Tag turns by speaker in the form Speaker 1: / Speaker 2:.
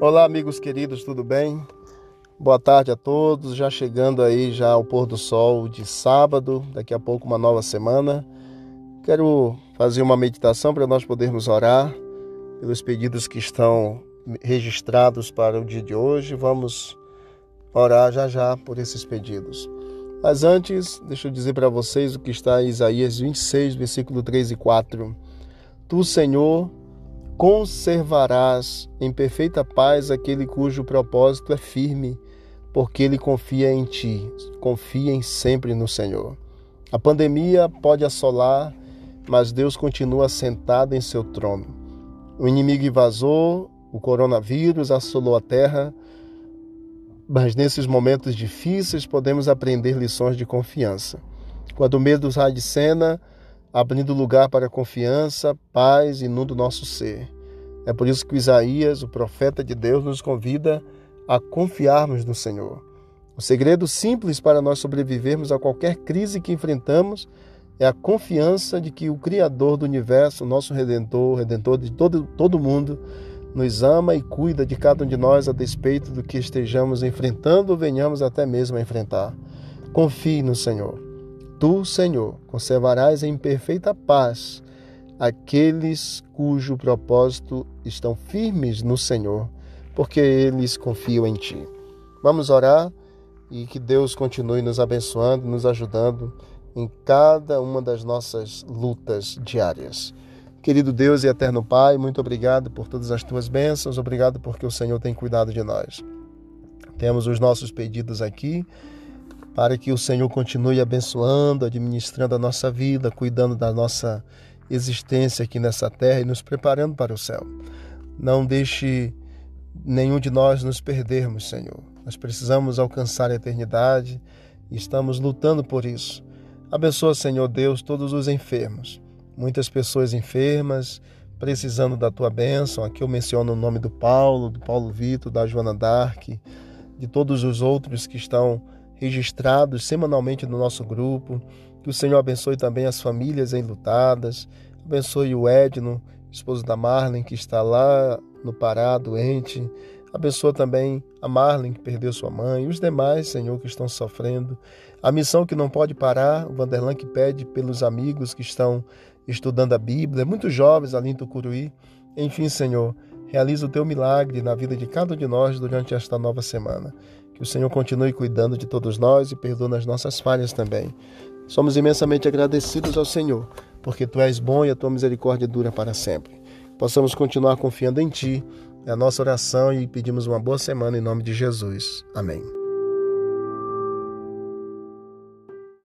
Speaker 1: Olá, amigos queridos, tudo bem? Boa tarde a todos. Já chegando aí já ao pôr do sol de sábado, daqui a pouco uma nova semana. Quero fazer uma meditação para nós podermos orar pelos pedidos que estão registrados para o dia de hoje. Vamos orar já já por esses pedidos. Mas antes, deixa eu dizer para vocês o que está em Isaías 26, versículo 3 e 4. Tu, Senhor, conservarás em perfeita paz aquele cujo propósito é firme, porque ele confia em ti. Confiem sempre no Senhor. A pandemia pode assolar, mas Deus continua sentado em seu trono. O inimigo invasou, o coronavírus assolou a terra, mas nesses momentos difíceis podemos aprender lições de confiança. Quando o medo sai de cena, abrindo lugar para confiança, paz inunda o nosso ser. É por isso que Isaías, o profeta de Deus, nos convida a confiarmos no Senhor. O segredo simples para nós sobrevivermos a qualquer crise que enfrentamos é a confiança de que o Criador do universo, nosso Redentor, Redentor de todo, todo mundo, nos ama e cuida de cada um de nós a despeito do que estejamos enfrentando ou venhamos até mesmo a enfrentar. Confie no Senhor. Tu, Senhor, conservarás em perfeita paz aqueles cujo propósito estão firmes no Senhor, porque eles confiam em Ti. Vamos orar e que Deus continue nos abençoando, nos ajudando em cada uma das nossas lutas diárias. Querido Deus e eterno Pai, muito obrigado por todas as tuas bênçãos, obrigado porque o Senhor tem cuidado de nós. Temos os nossos pedidos aqui para que o Senhor continue abençoando, administrando a nossa vida, cuidando da nossa existência aqui nessa terra e nos preparando para o céu. Não deixe nenhum de nós nos perdermos, Senhor. Nós precisamos alcançar a eternidade e estamos lutando por isso. Abençoa, Senhor Deus, todos os enfermos. Muitas pessoas enfermas, precisando da tua bênção. Aqui eu menciono o nome do Paulo, do Paulo Vitor, da Joana Dark, de todos os outros que estão registrados semanalmente no nosso grupo. Que o Senhor abençoe também as famílias enlutadas. Abençoe o Edno, esposo da Marlene, que está lá no Pará, doente. Abençoa também a Marlene, que perdeu sua mãe, e os demais, Senhor, que estão sofrendo. A missão que não pode parar, o Vanderlan que pede pelos amigos que estão estudando a Bíblia, muitos jovens ali em Tucuruí. Enfim, Senhor, realiza o teu milagre na vida de cada um de nós durante esta nova semana. Que o Senhor continue cuidando de todos nós e perdoe as nossas falhas também. Somos imensamente agradecidos ao Senhor, porque Tu és bom e a Tua misericórdia dura para sempre. Possamos continuar confiando em Ti. É a nossa oração e pedimos uma boa semana em nome de Jesus. Amém.